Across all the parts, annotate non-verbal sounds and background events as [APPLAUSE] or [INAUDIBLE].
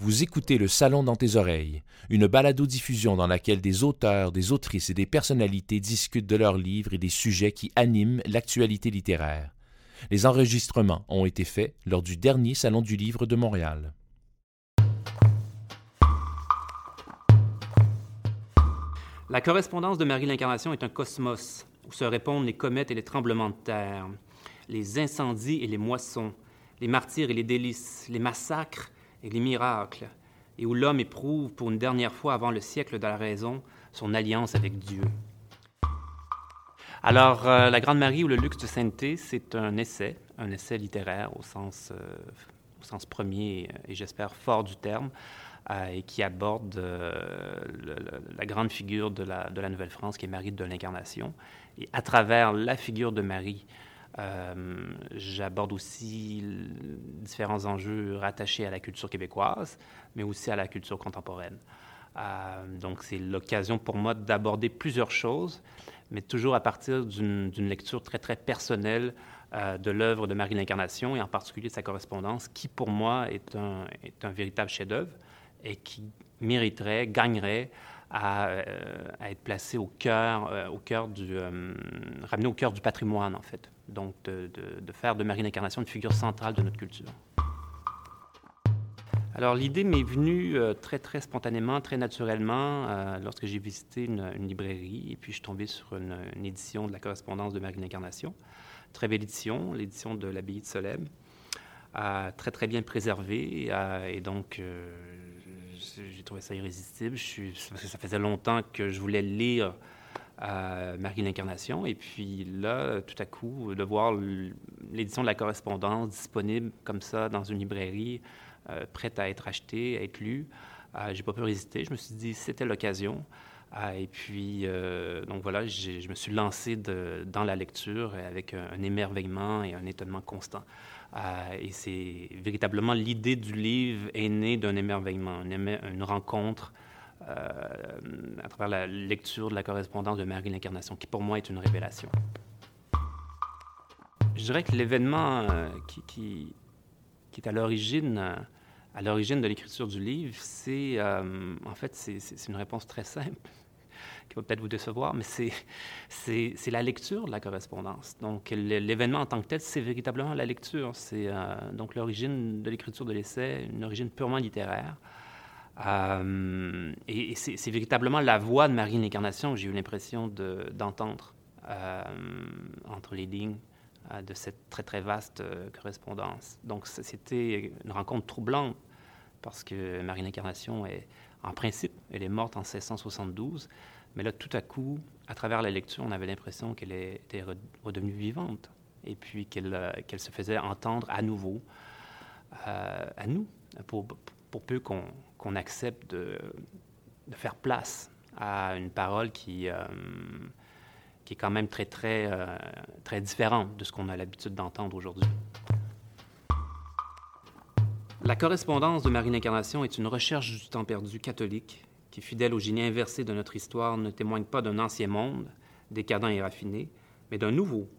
Vous écoutez Le Salon dans tes oreilles, une balado-diffusion dans laquelle des auteurs, des autrices et des personnalités discutent de leurs livres et des sujets qui animent l'actualité littéraire. Les enregistrements ont été faits lors du dernier Salon du Livre de Montréal. La correspondance de Marie l'Incarnation est un cosmos où se répondent les comètes et les tremblements de terre, les incendies et les moissons, les martyrs et les délices, les massacres et les miracles, et où l'homme éprouve pour une dernière fois avant le siècle de la raison son alliance avec Dieu. Alors, euh, La Grande Marie ou le luxe de sainteté, c'est un essai, un essai littéraire au sens, euh, premier et j'espère fort du terme, euh, et qui aborde la grande figure de la, de la Nouvelle-France qui est Marie de l'Incarnation. Et à travers la figure de Marie, euh, j'aborde aussi différents enjeux rattachés à la culture québécoise, mais aussi à la culture contemporaine. Euh, donc, c'est l'occasion pour moi d'aborder plusieurs choses, mais toujours à partir d'une lecture très, très personnelle euh, de l'œuvre de Marie l'Incarnation et en particulier de sa correspondance, qui pour moi est un, est un véritable chef-d'œuvre et qui mériterait, gagnerait à, être placé au cœur, au cœur du, ramené au cœur du patrimoine en fait donc de, faire de Marie l'Incarnation une figure centrale de notre culture. Alors l'idée m'est venue euh, très très spontanément, très naturellement, euh, lorsque j'ai visité une, librairie et puis je suis tombé sur une, édition de la correspondance de Marie l'Incarnation. Très belle édition, l'édition de l'abbaye de Solem, euh, très très bien préservée et donc j'ai trouvé ça irrésistible. Je parce que ça faisait longtemps que je voulais lire à Marie l'Incarnation. Et puis là, tout à coup, de voir l'édition de la correspondance disponible comme ça dans une librairie, euh, prête à être achetée, à être lue, euh, j'ai pas pu résister. Je me suis dit, c'était l'occasion. Euh, et puis, donc voilà, je me suis lancé dans la lecture avec un, émerveillement et un étonnement constant. et c'est véritablement l'idée du livre est née d'un émerveillement, une rencontre euh, à travers la lecture de la correspondance de Marie l'Incarnation, qui pour moi est une révélation. Je dirais que l'événement euh, qui, est à l'origine à l'origine de l'écriture du livre, c'est euh, en fait c'est une réponse très simple [LAUGHS] qui va peut-être vous décevoir, mais c'est la lecture de la correspondance. Donc l'événement en tant que tel, c'est véritablement la lecture. C'est donc l'origine de l'écriture de l'essai, une origine purement littéraire. Euh, et, c'est véritablement la voix de Marie l'Incarnation que j'ai eu l'impression d'entendre euh, entre les lignes euh, de cette très très vaste correspondance. Donc c'était une rencontre troublante parce que Marie l'Incarnation est, en principe, elle est morte en 1672, mais là tout à coup, à travers la lecture, on avait l'impression qu'elle était redevenue vivante et puis qu'elle se faisait entendre à nouveau à nous pour, peu qu'on accepte de, faire place à une parole qui, euh, qui est quand même très, très, euh, différente de ce qu'on a l'habitude d'entendre aujourd'hui. La correspondance de Marie l'Incarnation est une recherche du temps perdu catholique qui, fidèle au génie inversé de notre histoire, ne témoigne pas d'un ancien monde, décadent et raffiné, mais d'un nouveau,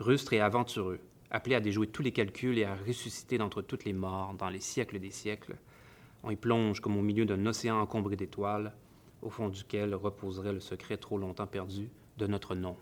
rustre et aventureux, appelé à déjouer tous les calculs et à ressusciter d'entre toutes les morts dans les siècles des siècles, on y plonge comme au milieu d'un océan encombré d'étoiles, au fond duquel reposerait le secret trop longtemps perdu de notre nom.